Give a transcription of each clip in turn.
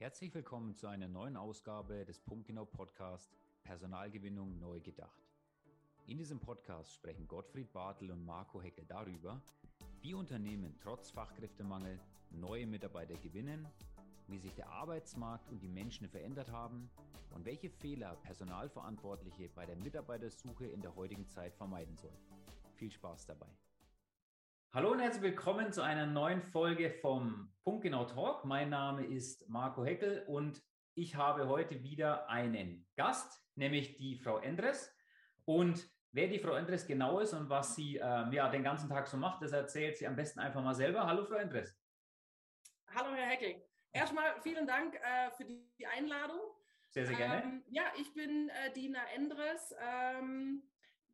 Herzlich willkommen zu einer neuen Ausgabe des Punktgenau Podcast Personalgewinnung neu gedacht. In diesem Podcast sprechen Gottfried Bartel und Marco Heckel darüber, wie Unternehmen trotz Fachkräftemangel neue Mitarbeiter gewinnen, wie sich der Arbeitsmarkt und die Menschen verändert haben und welche Fehler Personalverantwortliche bei der Mitarbeitersuche in der heutigen Zeit vermeiden sollen. Viel Spaß dabei. Hallo und herzlich willkommen zu einer neuen Folge vom Punktgenau Talk. Mein Name ist Marco Heckel und ich habe heute wieder einen Gast, nämlich die Frau Endres. Und wer die Frau Endres genau ist und was sie ähm, ja, den ganzen Tag so macht, das erzählt sie am besten einfach mal selber. Hallo, Frau Endres. Hallo, Herr Heckel. Erstmal vielen Dank äh, für die Einladung. Sehr, sehr gerne. Ähm, ja, ich bin äh, Dina Endres. Ähm,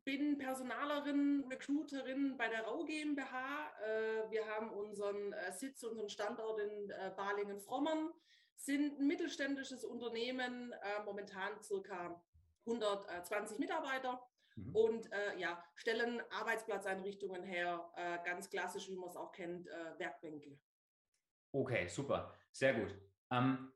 bin Personalerin, Recruiterin bei der Rau GmbH. Äh, wir haben unseren äh, Sitz, unseren Standort in äh, Balingen-Frommern, sind ein mittelständisches Unternehmen, momentan circa 120 Mitarbeiter mhm. und ja, stellen Arbeitsplatzeinrichtungen her, ganz klassisch, wie man es auch kennt, Werkbänke. Okay, super, sehr gut. Ähm,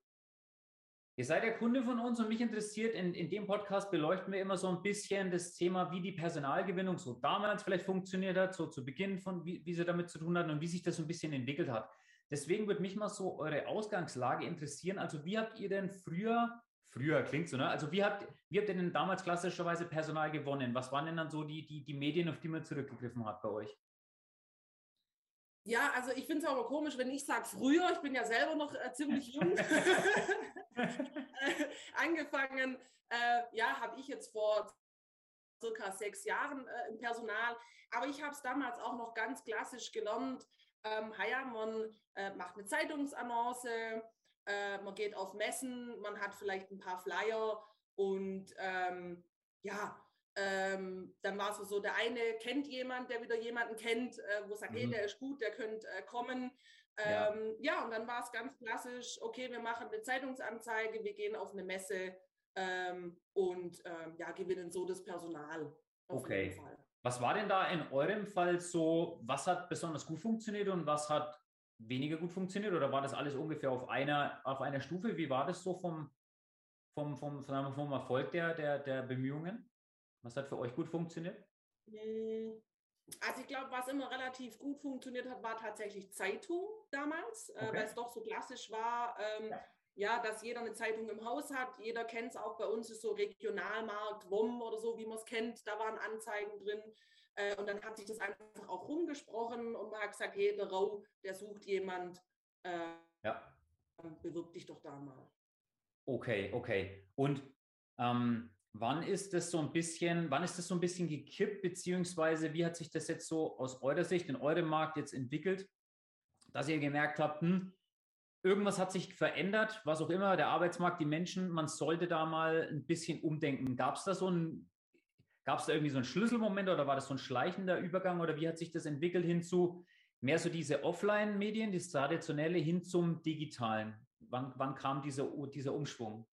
Ihr seid der Kunde von uns und mich interessiert, in, in dem Podcast beleuchten wir immer so ein bisschen das Thema, wie die Personalgewinnung so damals vielleicht funktioniert hat, so zu Beginn von, wie, wie sie damit zu tun hatten und wie sich das so ein bisschen entwickelt hat. Deswegen würde mich mal so eure Ausgangslage interessieren. Also wie habt ihr denn früher, früher klingt so, ne? Also wie habt, wie habt ihr denn damals klassischerweise Personal gewonnen? Was waren denn dann so die, die, die Medien, auf die man zurückgegriffen hat bei euch? Ja, also ich finde es mal komisch, wenn ich sage früher, ich bin ja selber noch äh, ziemlich jung. angefangen, äh, ja, habe ich jetzt vor circa sechs Jahren äh, im Personal, aber ich habe es damals auch noch ganz klassisch gelernt. Ähm, ja, man äh, macht eine Zeitungsannonce, äh, man geht auf Messen, man hat vielleicht ein paar Flyer und ähm, ja, ähm, dann war es so, der eine kennt jemand, der wieder jemanden kennt, äh, wo sagt, mhm. hey, der ist gut, der könnte äh, kommen. Ähm, ja. ja. und dann war es ganz klassisch, okay, wir machen eine Zeitungsanzeige, wir gehen auf eine Messe ähm, und ähm, ja, gewinnen so das Personal. okay. Was war denn da in eurem Fall so, was hat besonders gut funktioniert und was hat weniger gut funktioniert oder war das alles ungefähr auf einer, auf einer Stufe? Wie war das so vom, vom, vom, vom Erfolg der, der, der Bemühungen? Was hat für euch gut funktioniert? Hm, also ich glaube, was immer relativ gut funktioniert hat, war tatsächlich Zeitung damals, äh, okay. äh, weil es doch so klassisch war, ähm, ja. ja. dass jeder eine Zeitung im Haus hat. Jeder kennt es auch bei uns, ist so Regionalmarkt, WOM oder so, wie man es kennt. Da waren Anzeigen drin. Äh, und dann hat sich das einfach auch rumgesprochen und man hat gesagt, hey, der Rau, der sucht jemand. Äh, ja. Bewirb dich doch da mal. Okay, okay. Und ähm, Wann ist das so ein bisschen, wann ist das so ein bisschen gekippt, beziehungsweise wie hat sich das jetzt so aus eurer Sicht in eurem Markt jetzt entwickelt, dass ihr gemerkt habt, hm, irgendwas hat sich verändert, was auch immer, der Arbeitsmarkt, die Menschen, man sollte da mal ein bisschen umdenken. Gab es da so ein, gab es da irgendwie so einen Schlüsselmoment oder war das so ein schleichender Übergang oder wie hat sich das entwickelt hinzu mehr so diese Offline-Medien, das traditionelle hin zum digitalen? Wann, wann kam dieser, dieser Umschwung?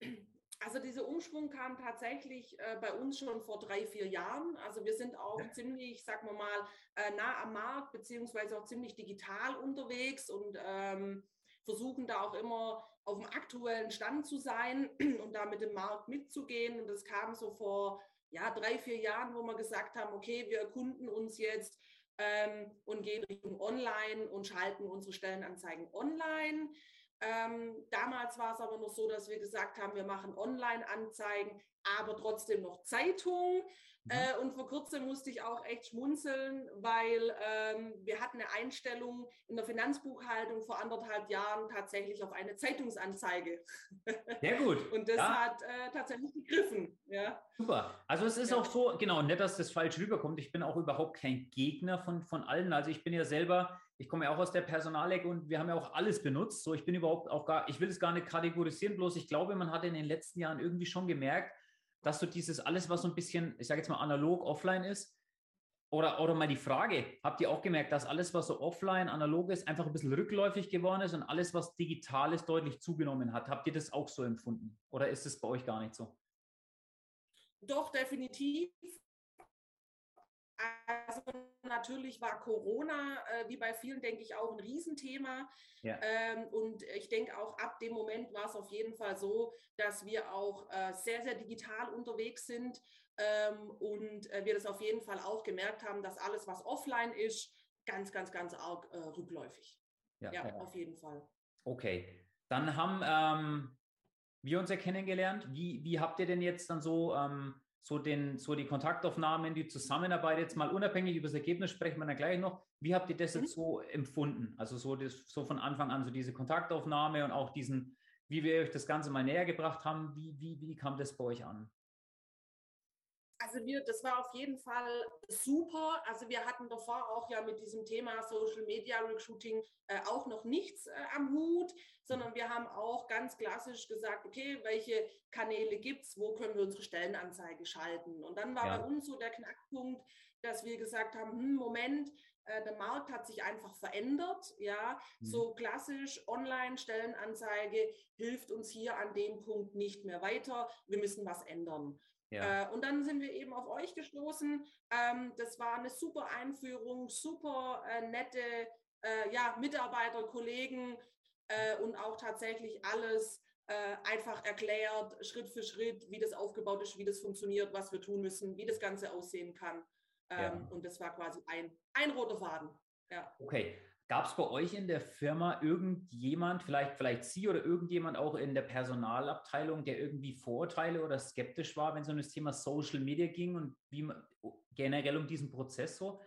Also dieser Umschwung kam tatsächlich äh, bei uns schon vor drei, vier Jahren. Also wir sind auch ja. ziemlich, sagen wir mal, äh, nah am Markt, beziehungsweise auch ziemlich digital unterwegs und ähm, versuchen da auch immer auf dem aktuellen Stand zu sein und da mit dem Markt mitzugehen. Und das kam so vor ja, drei, vier Jahren, wo wir gesagt haben, okay, wir erkunden uns jetzt ähm, und gehen Richtung Online und schalten unsere Stellenanzeigen online. Ähm, damals war es aber noch so, dass wir gesagt haben, wir machen Online-Anzeigen, aber trotzdem noch Zeitung. Mhm. Äh, und vor kurzem musste ich auch echt schmunzeln, weil ähm, wir hatten eine Einstellung in der Finanzbuchhaltung vor anderthalb Jahren tatsächlich auf eine Zeitungsanzeige. Sehr gut. und das ja. hat äh, tatsächlich gegriffen. Ja. Super. Also es ist ja. auch so, genau, nicht, dass das falsch rüberkommt. Ich bin auch überhaupt kein Gegner von, von allen. Also ich bin ja selber, ich komme ja auch aus der Personalecke und wir haben ja auch alles benutzt. So, ich bin überhaupt auch gar, ich will es gar nicht kategorisieren, bloß ich glaube, man hat in den letzten Jahren irgendwie schon gemerkt, dass du dieses alles, was so ein bisschen, ich sage jetzt mal analog, offline ist, oder, oder mal die Frage, habt ihr auch gemerkt, dass alles, was so offline, analog ist, einfach ein bisschen rückläufig geworden ist und alles, was digital ist, deutlich zugenommen hat? Habt ihr das auch so empfunden? Oder ist es bei euch gar nicht so? Doch, definitiv. Also natürlich war Corona, äh, wie bei vielen, denke ich, auch ein Riesenthema. Ja. Ähm, und ich denke auch ab dem Moment war es auf jeden Fall so, dass wir auch äh, sehr, sehr digital unterwegs sind ähm, und äh, wir das auf jeden Fall auch gemerkt haben, dass alles, was offline ist, ganz, ganz, ganz arg äh, rückläufig. Ja, ja, auf jeden Fall. Okay, dann haben ähm, wir uns ja kennengelernt. Wie, wie habt ihr denn jetzt dann so ähm, so, den, so die Kontaktaufnahmen, die Zusammenarbeit jetzt mal unabhängig über das Ergebnis sprechen wir dann gleich noch. Wie habt ihr das mhm. jetzt so empfunden? Also so, das, so von Anfang an, so diese Kontaktaufnahme und auch diesen, wie wir euch das Ganze mal näher gebracht haben, wie, wie, wie kam das bei euch an? Also wir, das war auf jeden Fall super. Also wir hatten davor auch ja mit diesem Thema Social Media Recruiting äh, auch noch nichts äh, am Hut, sondern wir haben auch ganz klassisch gesagt, okay, welche Kanäle gibt es, wo können wir unsere Stellenanzeige schalten? Und dann war ja. bei uns so der Knackpunkt, dass wir gesagt haben, hm, Moment, äh, der Markt hat sich einfach verändert. Ja, mhm. so klassisch Online-Stellenanzeige hilft uns hier an dem Punkt nicht mehr weiter. Wir müssen was ändern. Ja. Äh, und dann sind wir eben auf euch gestoßen. Ähm, das war eine super Einführung, super äh, nette äh, ja, Mitarbeiter, Kollegen äh, und auch tatsächlich alles äh, einfach erklärt, Schritt für Schritt, wie das aufgebaut ist, wie das funktioniert, was wir tun müssen, wie das Ganze aussehen kann. Ähm, ja. Und das war quasi ein, ein roter Faden. Ja. Okay. Gab es bei euch in der Firma irgendjemand, vielleicht, vielleicht Sie oder irgendjemand auch in der Personalabteilung, der irgendwie Vorurteile oder skeptisch war, wenn es um das Thema Social Media ging und wie man, generell um diesen Prozess so?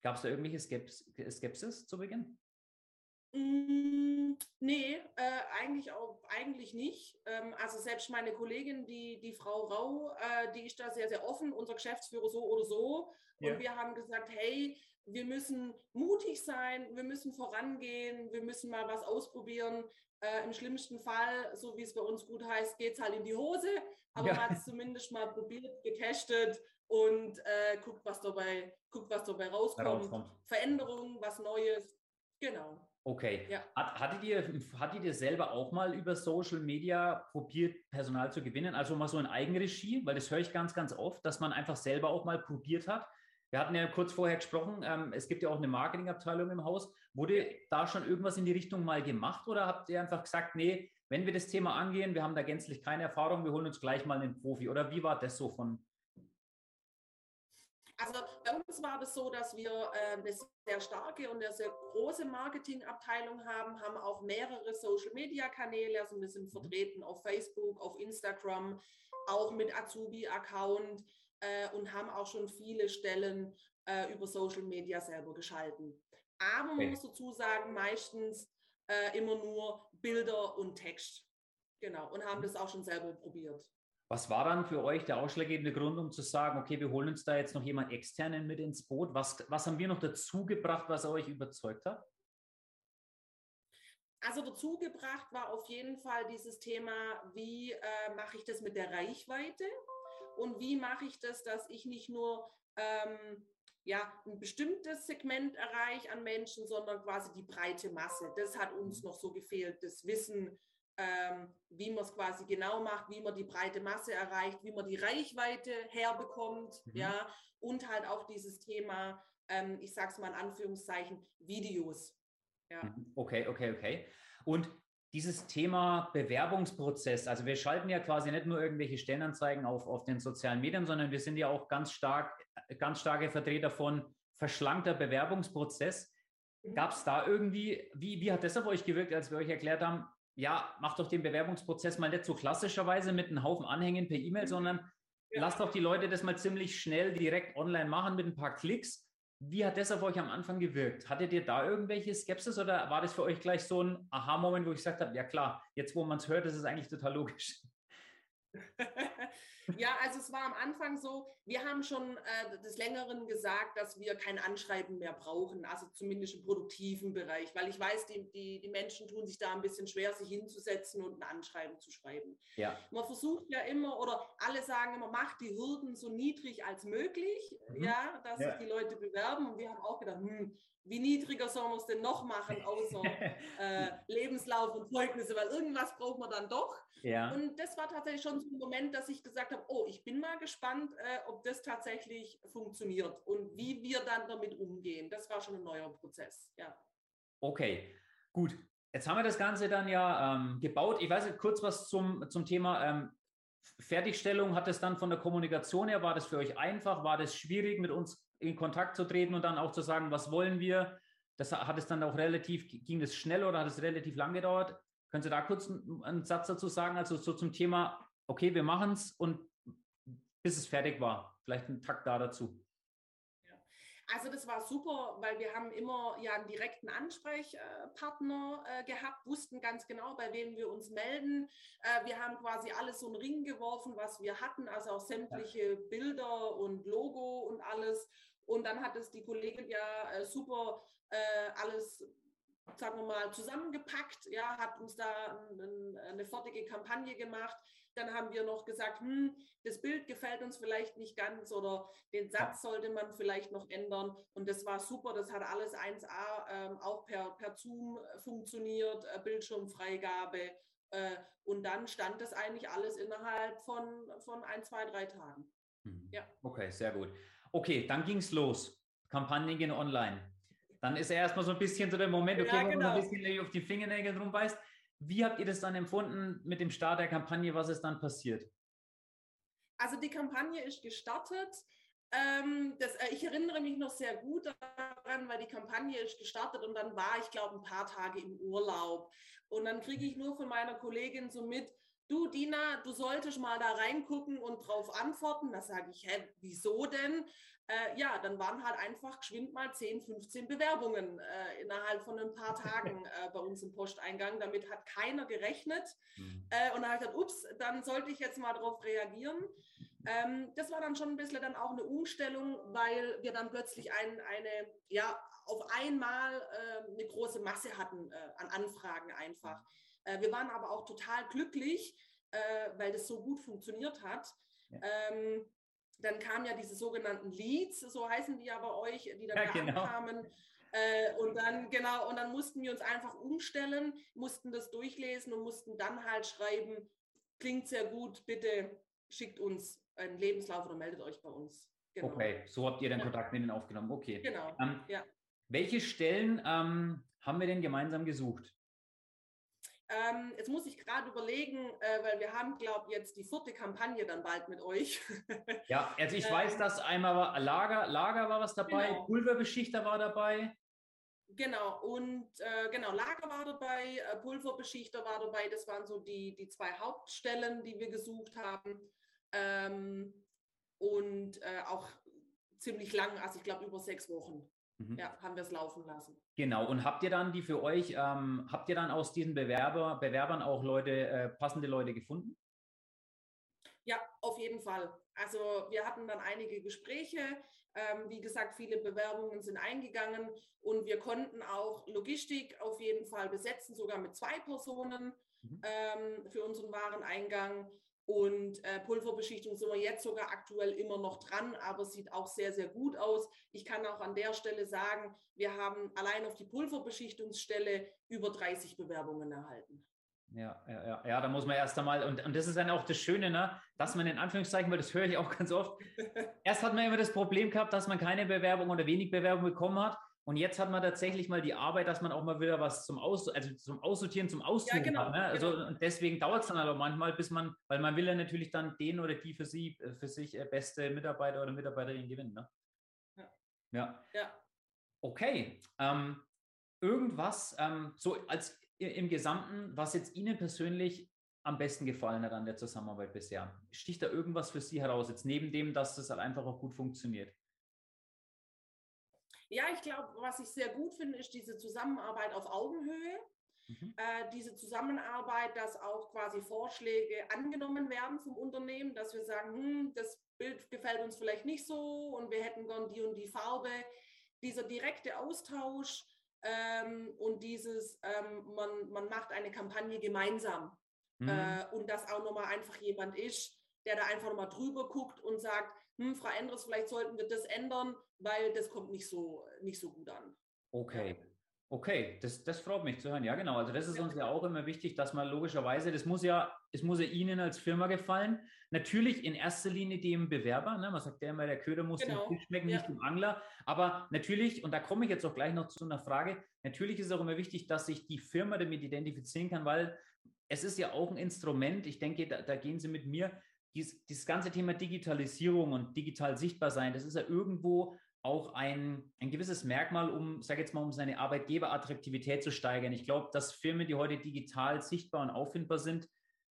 Gab es da irgendwelche Skeps Skepsis zu Beginn? Mm, nee, äh, eigentlich auch eigentlich nicht. Ähm, also selbst meine Kollegin, die, die Frau Rau, äh, die ist da sehr, sehr offen, unser Geschäftsführer so oder so. Und ja. wir haben gesagt, hey, wir müssen mutig sein, wir müssen vorangehen, wir müssen mal was ausprobieren. Äh, Im schlimmsten Fall, so wie es bei uns gut heißt, geht es halt in die Hose, aber ja. man hat es zumindest mal probiert, getestet und äh, guckt, was dabei, guckt, was dabei rauskommt. rauskommt. Veränderungen, was Neues. Genau. Okay. Ja. Hat, hattet, ihr, hattet ihr selber auch mal über Social Media probiert, Personal zu gewinnen? Also mal so in Eigenregie, weil das höre ich ganz, ganz oft, dass man einfach selber auch mal probiert hat wir hatten ja kurz vorher gesprochen, ähm, es gibt ja auch eine Marketingabteilung im Haus. Wurde da schon irgendwas in die Richtung mal gemacht oder habt ihr einfach gesagt, nee, wenn wir das Thema angehen, wir haben da gänzlich keine Erfahrung, wir holen uns gleich mal einen Profi? Oder wie war das so von? Also bei uns war das so, dass wir äh, eine sehr starke und eine sehr große Marketingabteilung haben, haben auch mehrere Social-Media-Kanäle, also wir sind mhm. vertreten auf Facebook, auf Instagram, auch mit Azubi-Account äh, und haben auch schon viele Stellen äh, über Social Media selber geschalten. Aber man muss dazu sagen, meistens äh, immer nur Bilder und Text. Genau, und haben mhm. das auch schon selber probiert. Was war dann für euch der ausschlaggebende Grund, um zu sagen, okay, wir holen uns da jetzt noch jemand externen mit ins Boot? Was, was haben wir noch dazu gebracht, was euch überzeugt hat? Also dazu gebracht war auf jeden Fall dieses Thema, wie äh, mache ich das mit der Reichweite? Und wie mache ich das, dass ich nicht nur ähm, ja, ein bestimmtes Segment erreiche an Menschen, sondern quasi die breite Masse. Das hat uns noch so gefehlt, das Wissen, ähm, wie man es quasi genau macht, wie man die breite Masse erreicht, wie man die Reichweite herbekommt, mhm. ja, und halt auch dieses Thema, ähm, ich sage es mal in Anführungszeichen, Videos. Ja. Mhm. Okay, okay, okay. Und dieses Thema Bewerbungsprozess, also wir schalten ja quasi nicht nur irgendwelche Stellenanzeigen auf, auf den sozialen Medien, sondern wir sind ja auch ganz stark, ganz starke Vertreter von verschlankter Bewerbungsprozess. Mhm. Gab es da irgendwie, wie, wie hat das auf euch gewirkt, als wir euch erklärt haben, ja, macht doch den Bewerbungsprozess mal nicht so klassischerweise mit einem Haufen Anhängen per E-Mail, mhm. sondern ja. lasst doch die Leute das mal ziemlich schnell direkt online machen mit ein paar Klicks wie hat das auf euch am Anfang gewirkt? Hattet ihr da irgendwelche Skepsis oder war das für euch gleich so ein Aha-Moment, wo ich gesagt habe, ja klar, jetzt wo man es hört, ist es eigentlich total logisch? Ja, also es war am Anfang so, wir haben schon äh, des Längeren gesagt, dass wir kein Anschreiben mehr brauchen, also zumindest im produktiven Bereich, weil ich weiß, die, die, die Menschen tun sich da ein bisschen schwer, sich hinzusetzen und ein Anschreiben zu schreiben. Ja. Man versucht ja immer, oder alle sagen immer, macht die Hürden so niedrig als möglich, mhm. ja, dass ja. sich die Leute bewerben. Und wir haben auch gedacht, hm, wie niedriger sollen wir es denn noch machen, außer äh, Lebenslauf und Zeugnisse, weil irgendwas braucht man dann doch. Ja. Und das war tatsächlich schon so ein Moment, dass ich gesagt habe, oh, ich bin mal gespannt, äh, ob das tatsächlich funktioniert und wie wir dann damit umgehen. Das war schon ein neuer Prozess, ja. Okay, gut. Jetzt haben wir das Ganze dann ja ähm, gebaut. Ich weiß nicht, kurz was zum, zum Thema ähm, Fertigstellung. Hat es dann von der Kommunikation her, war das für euch einfach? War das schwierig, mit uns in Kontakt zu treten und dann auch zu sagen, was wollen wir? Das hat es dann auch relativ, ging das schnell oder hat es relativ lang gedauert? Können Sie da kurz einen, einen Satz dazu sagen? Also so zum Thema, okay, wir machen es und bis es fertig war. Vielleicht einen Takt da dazu. Also das war super, weil wir haben immer ja einen direkten Ansprechpartner äh, gehabt, wussten ganz genau, bei wem wir uns melden. Äh, wir haben quasi alles so einen Ring geworfen, was wir hatten, also auch sämtliche ja. Bilder und Logo und alles. Und dann hat es die Kollegin ja äh, super äh, alles sagen wir mal, zusammengepackt, ja, hat uns da ein, eine fertige Kampagne gemacht. Dann haben wir noch gesagt, hm, das Bild gefällt uns vielleicht nicht ganz oder den Satz sollte man vielleicht noch ändern. Und das war super, das hat alles 1A ähm, auch per, per Zoom funktioniert, äh, Bildschirmfreigabe. Äh, und dann stand das eigentlich alles innerhalb von, von ein, zwei, drei Tagen. Mhm. Ja. Okay, sehr gut. Okay, dann ging es los. Kampagnen gehen online. Dann ist er erstmal so ein bisschen so der Moment, okay, ja, genau. wo man ein bisschen auf die Fingernägel rumbeißt. Wie habt ihr das dann empfunden mit dem Start der Kampagne? Was ist dann passiert? Also die Kampagne ist gestartet. Ähm, das, äh, ich erinnere mich noch sehr gut daran, weil die Kampagne ist gestartet und dann war ich, glaube ein paar Tage im Urlaub. Und dann kriege ich nur von meiner Kollegin so mit, du Dina, du solltest mal da reingucken und drauf antworten. Da sage ich, hä, wieso denn? Äh, ja, dann waren halt einfach geschwind mal 10, 15 Bewerbungen äh, innerhalb von ein paar Tagen äh, bei uns im Posteingang. Damit hat keiner gerechnet. Mhm. Äh, und da habe ich gedacht, ups, dann sollte ich jetzt mal darauf reagieren. Ähm, das war dann schon ein bisschen dann auch eine Umstellung, weil wir dann plötzlich ein, eine, ja, auf einmal äh, eine große Masse hatten äh, an Anfragen einfach. Wir waren aber auch total glücklich, weil das so gut funktioniert hat. Ja. Ähm, dann kamen ja diese sogenannten Leads, so heißen die ja bei euch, die dann ja, genau. kamen. Äh, und dann, genau, und dann mussten wir uns einfach umstellen, mussten das durchlesen und mussten dann halt schreiben, klingt sehr gut, bitte schickt uns einen Lebenslauf oder meldet euch bei uns. Genau. Okay, so habt ihr dann ja. Kontakt mit ihnen aufgenommen. Okay. Genau. Ähm, ja. Welche Stellen ähm, haben wir denn gemeinsam gesucht? Ähm, jetzt muss ich gerade überlegen, äh, weil wir haben, glaube ich, jetzt die vierte Kampagne dann bald mit euch. ja, also ich ähm, weiß, dass einmal war Lager, Lager war was dabei, genau. Pulverbeschichter war dabei. Genau, und äh, genau, Lager war dabei, äh, Pulverbeschichter war dabei. Das waren so die, die zwei Hauptstellen, die wir gesucht haben. Ähm, und äh, auch ziemlich lang, also ich glaube über sechs Wochen. Mhm. Ja, haben wir es laufen lassen. Genau. Und habt ihr dann die für euch, ähm, habt ihr dann aus diesen Bewerber, Bewerbern auch Leute, äh, passende Leute gefunden? Ja, auf jeden Fall. Also wir hatten dann einige Gespräche. Ähm, wie gesagt, viele Bewerbungen sind eingegangen und wir konnten auch Logistik auf jeden Fall besetzen, sogar mit zwei Personen mhm. ähm, für unseren Wareneingang. Und äh, Pulverbeschichtung sind wir jetzt sogar aktuell immer noch dran, aber sieht auch sehr, sehr gut aus. Ich kann auch an der Stelle sagen, wir haben allein auf die Pulverbeschichtungsstelle über 30 Bewerbungen erhalten. Ja, ja, ja, ja, da muss man erst einmal, und, und das ist dann auch das Schöne, ne, dass man in Anführungszeichen, weil das höre ich auch ganz oft, erst hat man immer das Problem gehabt, dass man keine Bewerbung oder wenig Bewerbung bekommen hat. Und jetzt hat man tatsächlich mal die Arbeit, dass man auch mal wieder was zum Aus, also zum Aussortieren, zum Aussuchen ja, genau, hat. Ne? Also genau. und deswegen dauert es dann aber manchmal, bis man, weil man will ja natürlich dann den oder die für sie, für sich äh, beste Mitarbeiter oder Mitarbeiterin gewinnen. Ne? Ja. ja. ja. Okay. Ähm, irgendwas, ähm, so als im Gesamten, was jetzt Ihnen persönlich am besten gefallen hat an der Zusammenarbeit bisher? Sticht da irgendwas für Sie heraus, jetzt neben dem, dass das halt einfach auch gut funktioniert? Ja, ich glaube, was ich sehr gut finde, ist diese Zusammenarbeit auf Augenhöhe. Mhm. Äh, diese Zusammenarbeit, dass auch quasi Vorschläge angenommen werden vom Unternehmen, dass wir sagen, hm, das Bild gefällt uns vielleicht nicht so und wir hätten gern die und die Farbe. Dieser direkte Austausch ähm, und dieses, ähm, man, man macht eine Kampagne gemeinsam mhm. äh, und dass auch nochmal einfach jemand ist, der da einfach nochmal drüber guckt und sagt, hm, Frau Endres, vielleicht sollten wir das ändern, weil das kommt nicht so, nicht so gut an. Okay. Okay, das, das freut mich zu hören. Ja, genau. Also das ist uns ja auch immer wichtig, dass man logischerweise, das muss ja, es muss ja Ihnen als Firma gefallen. Natürlich in erster Linie dem Bewerber. Ne? Man sagt ja immer, der Köder muss genau. dem Fisch schmecken, ja. nicht dem Angler. Aber natürlich, und da komme ich jetzt auch gleich noch zu einer Frage, natürlich ist es auch immer wichtig, dass sich die Firma damit identifizieren kann, weil es ist ja auch ein Instrument. Ich denke, da, da gehen Sie mit mir. Dies, dieses ganze Thema Digitalisierung und digital sichtbar sein, das ist ja irgendwo auch ein, ein gewisses Merkmal, um, sage jetzt mal, um seine Arbeitgeberattraktivität zu steigern. Ich glaube, dass Firmen, die heute digital sichtbar und auffindbar sind,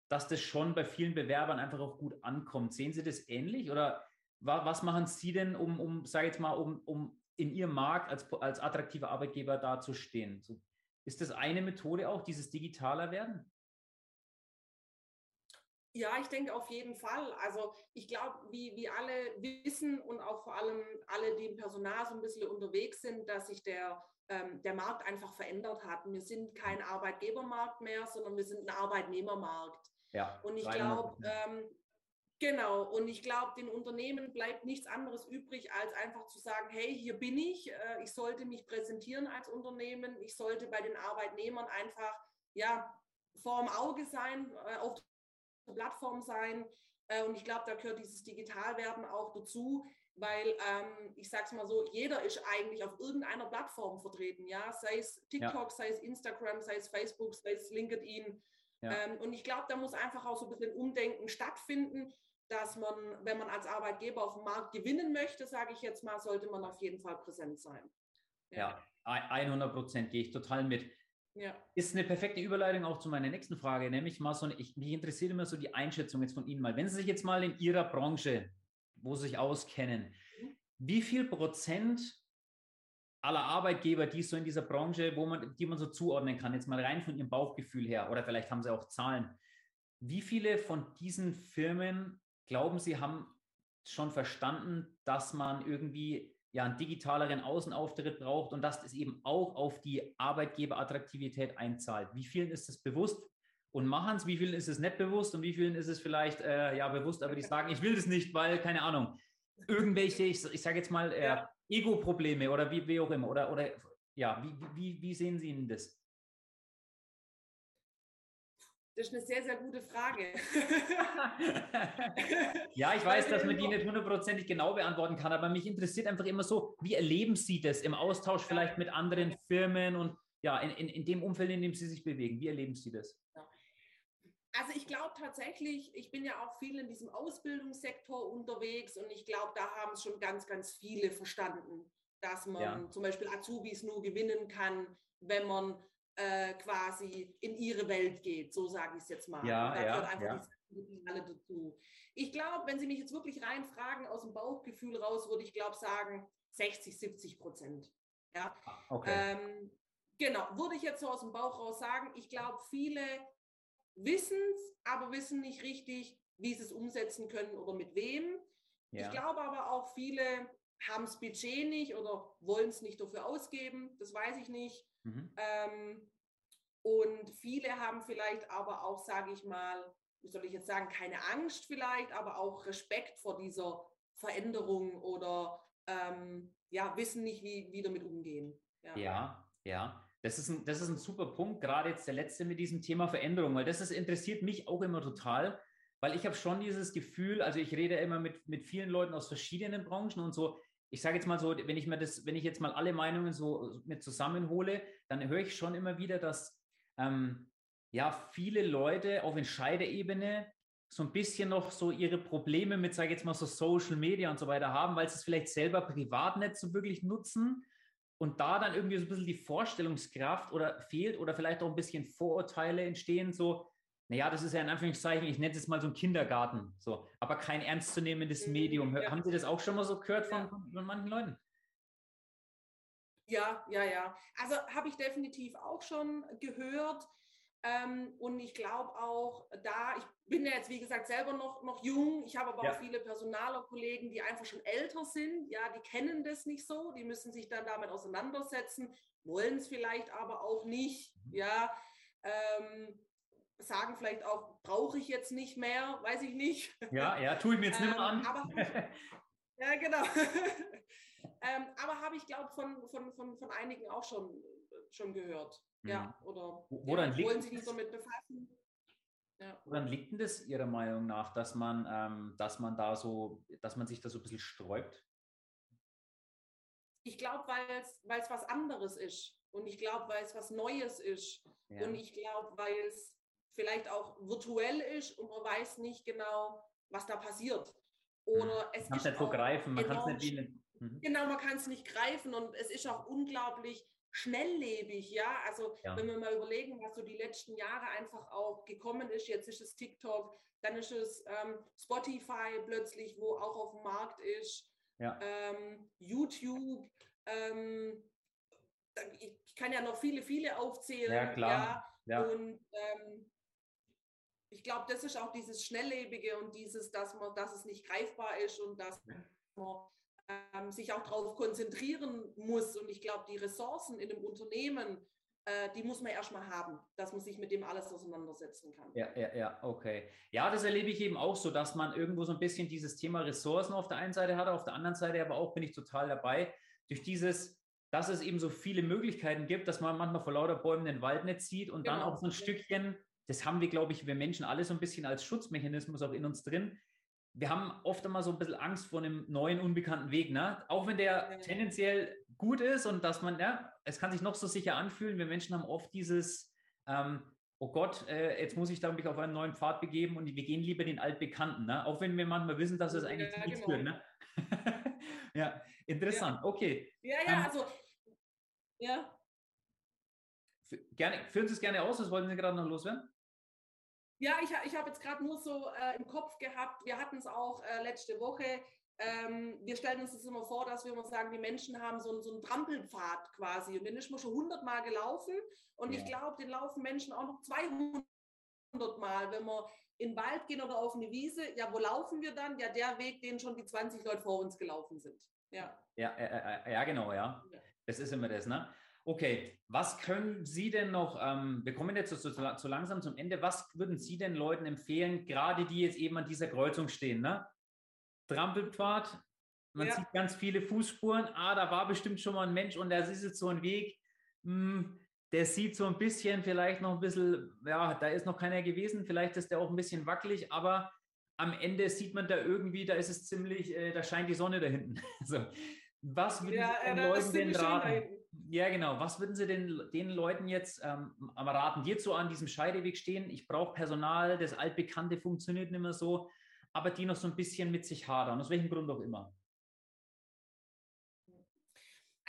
dass das schon bei vielen Bewerbern einfach auch gut ankommt. Sehen Sie das ähnlich oder was machen Sie denn, um, um sage jetzt mal, um, um in Ihrem Markt als, als attraktiver Arbeitgeber dazustehen? So, ist das eine Methode auch, dieses digitaler werden? Ja, ich denke auf jeden Fall. Also ich glaube, wie, wie alle wissen und auch vor allem alle, die im Personal so ein bisschen unterwegs sind, dass sich der, ähm, der Markt einfach verändert hat. Wir sind kein Arbeitgebermarkt mehr, sondern wir sind ein Arbeitnehmermarkt. Ja, und ich glaube, ähm, genau, und ich glaube, den Unternehmen bleibt nichts anderes übrig, als einfach zu sagen, hey, hier bin ich, äh, ich sollte mich präsentieren als Unternehmen, ich sollte bei den Arbeitnehmern einfach, ja, vorm Auge sein, äh, auf Plattform sein. Äh, und ich glaube, da gehört dieses Digitalwerden auch dazu, weil ähm, ich sage es mal so, jeder ist eigentlich auf irgendeiner Plattform vertreten, ja, sei es TikTok, ja. sei es Instagram, sei es Facebook, sei es LinkedIn. Ja. Ähm, und ich glaube, da muss einfach auch so ein bisschen Umdenken stattfinden, dass man, wenn man als Arbeitgeber auf dem Markt gewinnen möchte, sage ich jetzt mal, sollte man auf jeden Fall präsent sein. Ja, ja 100 Prozent gehe ich total mit. Ja. Ist eine perfekte Überleitung auch zu meiner nächsten Frage, nämlich mal so, ich, mich interessiert immer so die Einschätzung jetzt von Ihnen mal. Wenn Sie sich jetzt mal in Ihrer Branche, wo Sie sich auskennen, mhm. wie viel Prozent aller Arbeitgeber, die so in dieser Branche, wo man, die man so zuordnen kann, jetzt mal rein von Ihrem Bauchgefühl her, oder vielleicht haben Sie auch Zahlen, wie viele von diesen Firmen glauben Sie haben schon verstanden, dass man irgendwie ja einen digitaleren Außenauftritt braucht und dass das eben auch auf die Arbeitgeberattraktivität einzahlt. Wie vielen ist es bewusst und machen es? Wie vielen ist es nicht bewusst und wie vielen ist es vielleicht äh, ja bewusst, aber die sagen, ich will das nicht, weil keine Ahnung irgendwelche, ich, ich sage jetzt mal äh, Ego-Probleme oder wie, wie auch immer oder oder ja, wie, wie, wie sehen Sie denn das? Das ist eine sehr, sehr gute Frage. ja, ich weiß, dass man die nicht hundertprozentig genau beantworten kann, aber mich interessiert einfach immer so, wie erleben Sie das im Austausch vielleicht mit anderen Firmen und ja, in, in, in dem Umfeld, in dem Sie sich bewegen? Wie erleben Sie das? Also ich glaube tatsächlich, ich bin ja auch viel in diesem Ausbildungssektor unterwegs und ich glaube, da haben es schon ganz, ganz viele verstanden, dass man ja. zum Beispiel Azubis nur gewinnen kann, wenn man äh, quasi in ihre Welt geht, so sage ich es jetzt mal. Ja, da ja, einfach ja. alle dazu. Ich glaube, wenn Sie mich jetzt wirklich reinfragen aus dem Bauchgefühl raus, würde ich glaube sagen 60, 70 Prozent. Ja. Ah, okay. Ähm, genau, würde ich jetzt so aus dem Bauch raus sagen. Ich glaube, viele wissen es, aber wissen nicht richtig, wie sie es umsetzen können oder mit wem. Ja. Ich glaube aber auch, viele haben das Budget nicht oder wollen es nicht dafür ausgeben. Das weiß ich nicht. Mhm. Ähm, und viele haben vielleicht aber auch, sage ich mal, wie soll ich jetzt sagen, keine Angst vielleicht, aber auch Respekt vor dieser Veränderung oder ähm, ja, wissen nicht, wie, wie damit umgehen. Ja, ja. ja. Das, ist ein, das ist ein super Punkt, gerade jetzt der letzte mit diesem Thema Veränderung, weil das ist, interessiert mich auch immer total, weil ich habe schon dieses Gefühl, also ich rede immer mit, mit vielen Leuten aus verschiedenen Branchen und so, ich sage jetzt mal so, wenn ich mir das, wenn ich jetzt mal alle Meinungen so mit zusammenhole, dann höre ich schon immer wieder, dass ähm, ja viele Leute auf Entscheiderebene so ein bisschen noch so ihre Probleme mit, sage ich jetzt mal so Social Media und so weiter haben, weil sie es vielleicht selber privat nicht so wirklich nutzen und da dann irgendwie so ein bisschen die Vorstellungskraft oder fehlt oder vielleicht auch ein bisschen Vorurteile entstehen, so naja, das ist ja in Anführungszeichen, ich nenne es mal so ein Kindergarten, so, aber kein ernstzunehmendes mhm, Medium. Ja. Haben Sie das auch schon mal so gehört von, von manchen Leuten? Ja, ja, ja. Also habe ich definitiv auch schon gehört. Ähm, und ich glaube auch da, ich bin ja jetzt wie gesagt selber noch, noch jung, ich habe aber ja. auch viele Personalerkollegen, die einfach schon älter sind, ja, die kennen das nicht so, die müssen sich dann damit auseinandersetzen, wollen es vielleicht aber auch nicht, mhm. ja. Ähm, sagen vielleicht auch, brauche ich jetzt nicht mehr, weiß ich nicht. Ja, ja, tue ich mir jetzt ähm, nicht mehr an. Aber, ja, genau. Ähm, aber habe ich, glaube von, von, von, von einigen auch schon, schon gehört. Mhm. Ja, oder Woran ja, wollen sich nicht damit befassen. Ja. Woran liegt denn das Ihrer Meinung nach, dass man, ähm, dass man da so, dass man sich da so ein bisschen sträubt? Ich glaube, weil es was anderes ist. Und ich glaube, weil es was Neues ist. Ja. Und ich glaube, weil es vielleicht auch virtuell ist und man weiß nicht genau, was da passiert. Oder hm. es man kann es nicht greifen, man kann es nicht mhm. Genau, man kann es nicht greifen und es ist auch unglaublich schnelllebig, ja. Also ja. wenn wir mal überlegen, was so die letzten Jahre einfach auch gekommen ist, jetzt ist es TikTok, dann ist es ähm, Spotify plötzlich, wo auch auf dem Markt ist, ja. ähm, YouTube, ähm, ich kann ja noch viele, viele aufzählen. Ja, klar. Ja. Und ähm, ich glaube, das ist auch dieses Schnelllebige und dieses, dass man, dass es nicht greifbar ist und dass man ähm, sich auch darauf konzentrieren muss. Und ich glaube, die Ressourcen in einem Unternehmen, äh, die muss man erstmal haben, dass man sich mit dem alles auseinandersetzen kann. Ja, ja, ja, okay. Ja, das erlebe ich eben auch so, dass man irgendwo so ein bisschen dieses Thema Ressourcen auf der einen Seite hat, auf der anderen Seite aber auch bin ich total dabei, durch dieses dass es eben so viele Möglichkeiten gibt, dass man manchmal vor lauter Bäumen den Wald nicht sieht und genau. dann auch so ein Stückchen, das haben wir, glaube ich, wir Menschen alle so ein bisschen als Schutzmechanismus auch in uns drin. Wir haben oft immer so ein bisschen Angst vor einem neuen, unbekannten Weg, ne? Auch wenn der ja. tendenziell gut ist und dass man, ja, es kann sich noch so sicher anfühlen. Wir Menschen haben oft dieses, ähm, oh Gott, äh, jetzt muss ich da mich auf einen neuen Pfad begeben und wir gehen lieber den altbekannten, ne? Auch wenn wir manchmal wissen, dass es eigentlich ja, nichts genau. führt, ne? ja, interessant. Ja. Okay. Ja, ja, ähm, also, ja. Gerne, führen Sie es gerne aus, das wollten Sie gerade noch loswerden? Ja, ich, ich habe jetzt gerade nur so äh, im Kopf gehabt, wir hatten es auch äh, letzte Woche. Ähm, wir stellen uns das immer vor, dass wir immer sagen, die Menschen haben so, so einen Trampelpfad quasi und den ist man schon 100 Mal gelaufen und ja. ich glaube, den laufen Menschen auch noch 200 Mal, wenn wir in den Wald gehen oder auf eine Wiese, ja, wo laufen wir dann? Ja, der Weg, den schon die 20 Leute vor uns gelaufen sind. Ja, ja, äh, ja genau, ja. ja. Das ist immer das, ne? Okay, was können Sie denn noch, ähm, wir kommen jetzt so, so, so, langsam zum Ende, was würden Sie denn Leuten empfehlen, gerade die jetzt eben an dieser Kreuzung stehen, ne? Trampelpfad, man ja. sieht ganz viele Fußspuren, ah, da war bestimmt schon mal ein Mensch und das ist jetzt so ein Weg, mh, hm, der sieht so ein bisschen vielleicht noch ein bisschen, ja, da ist noch keiner gewesen, vielleicht ist der auch ein bisschen wackelig, aber am Ende sieht man da irgendwie, da ist es ziemlich, äh, da scheint die Sonne da hinten. so. Was würden ja, Sie den Leuten denn raten? Ja, genau. Was würden Sie denn den Leuten jetzt ähm, raten, die jetzt so an diesem Scheideweg stehen? Ich brauche Personal, das Altbekannte funktioniert nicht mehr so, aber die noch so ein bisschen mit sich hadern, aus welchem Grund auch immer.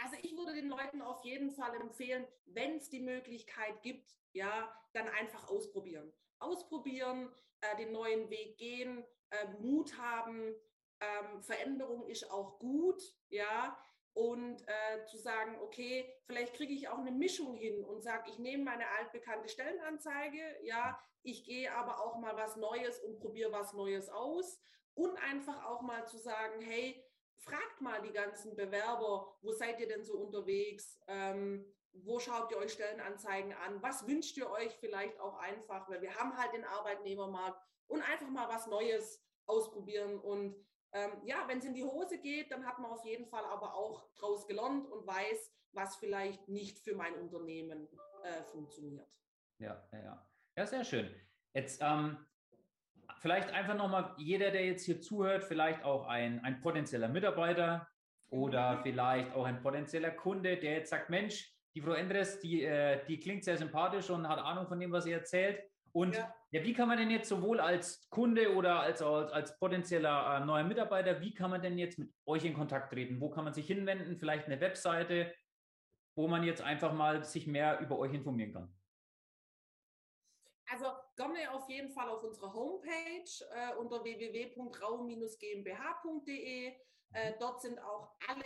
Also ich würde den Leuten auf jeden Fall empfehlen, wenn es die Möglichkeit gibt, ja, dann einfach ausprobieren. Ausprobieren, äh, den neuen Weg gehen, äh, Mut haben. Ähm, Veränderung ist auch gut, ja. Und äh, zu sagen, okay, vielleicht kriege ich auch eine Mischung hin und sage, ich nehme meine altbekannte Stellenanzeige, ja, ich gehe aber auch mal was Neues und probiere was Neues aus. Und einfach auch mal zu sagen, hey, fragt mal die ganzen Bewerber, wo seid ihr denn so unterwegs? Ähm, wo schaut ihr euch Stellenanzeigen an? Was wünscht ihr euch vielleicht auch einfach? Weil wir haben halt den Arbeitnehmermarkt und einfach mal was Neues ausprobieren. Und ähm, ja, wenn es in die Hose geht, dann hat man auf jeden Fall aber auch draus gelernt und weiß, was vielleicht nicht für mein Unternehmen äh, funktioniert. Ja, ja, ja, sehr schön. Jetzt ähm, vielleicht einfach nochmal, jeder, der jetzt hier zuhört, vielleicht auch ein, ein potenzieller Mitarbeiter oder mhm. vielleicht auch ein potenzieller Kunde, der jetzt sagt, Mensch, die Frau Endres, die, äh, die klingt sehr sympathisch und hat Ahnung von dem, was sie erzählt. Und ja. ja. wie kann man denn jetzt sowohl als Kunde oder als, als, als potenzieller äh, neuer Mitarbeiter, wie kann man denn jetzt mit euch in Kontakt treten? Wo kann man sich hinwenden? Vielleicht eine Webseite, wo man jetzt einfach mal sich mehr über euch informieren kann? Also gerne auf jeden Fall auf unsere Homepage äh, unter www.rau-gmbh.de. Äh, dort sind auch alle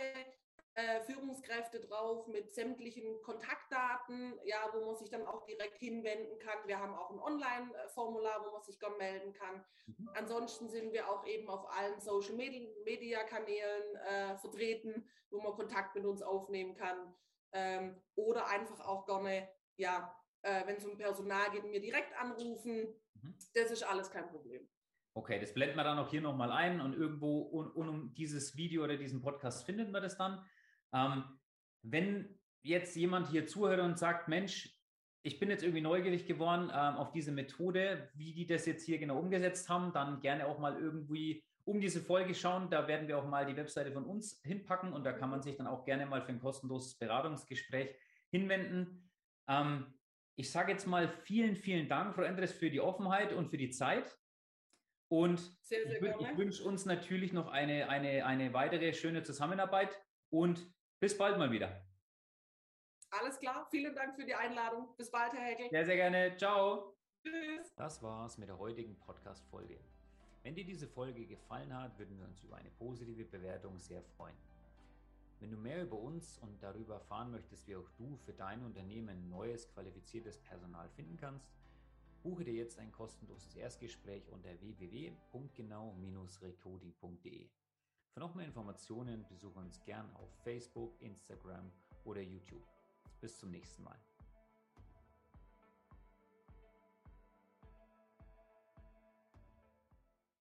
äh, Führungskräfte drauf mit sämtlichen Kontaktdaten, ja, wo man sich dann auch direkt hinwenden kann. Wir haben auch ein Online-Formular, wo man sich melden kann. Mhm. Ansonsten sind wir auch eben auf allen Social-Media-Kanälen äh, vertreten, wo man Kontakt mit uns aufnehmen kann. Ähm, oder einfach auch gerne, ja, äh, wenn es um Personal geht, mir direkt anrufen. Mhm. Das ist alles kein Problem. Okay, das blenden wir dann auch hier nochmal ein und irgendwo un, um dieses Video oder diesen Podcast findet man das dann. Ähm, wenn jetzt jemand hier zuhört und sagt, Mensch, ich bin jetzt irgendwie neugierig geworden ähm, auf diese Methode, wie die das jetzt hier genau umgesetzt haben, dann gerne auch mal irgendwie um diese Folge schauen. Da werden wir auch mal die Webseite von uns hinpacken und da kann man sich dann auch gerne mal für ein kostenloses Beratungsgespräch hinwenden. Ähm, ich sage jetzt mal vielen, vielen Dank, Frau Endres, für die Offenheit und für die Zeit. Und sehr, sehr ich, ich wünsche uns natürlich noch eine, eine, eine weitere schöne Zusammenarbeit und bis bald mal wieder. Alles klar, vielen Dank für die Einladung. Bis bald, Herr Heckel. Sehr, sehr gerne. Ciao. Tschüss. Das war's mit der heutigen Podcast-Folge. Wenn dir diese Folge gefallen hat, würden wir uns über eine positive Bewertung sehr freuen. Wenn du mehr über uns und darüber erfahren möchtest, wie auch du für dein Unternehmen neues qualifiziertes Personal finden kannst, buche dir jetzt ein kostenloses Erstgespräch unter www.genau-recoding.de. Für noch mehr Informationen besuche uns gern auf Facebook, Instagram oder YouTube. Bis zum nächsten Mal.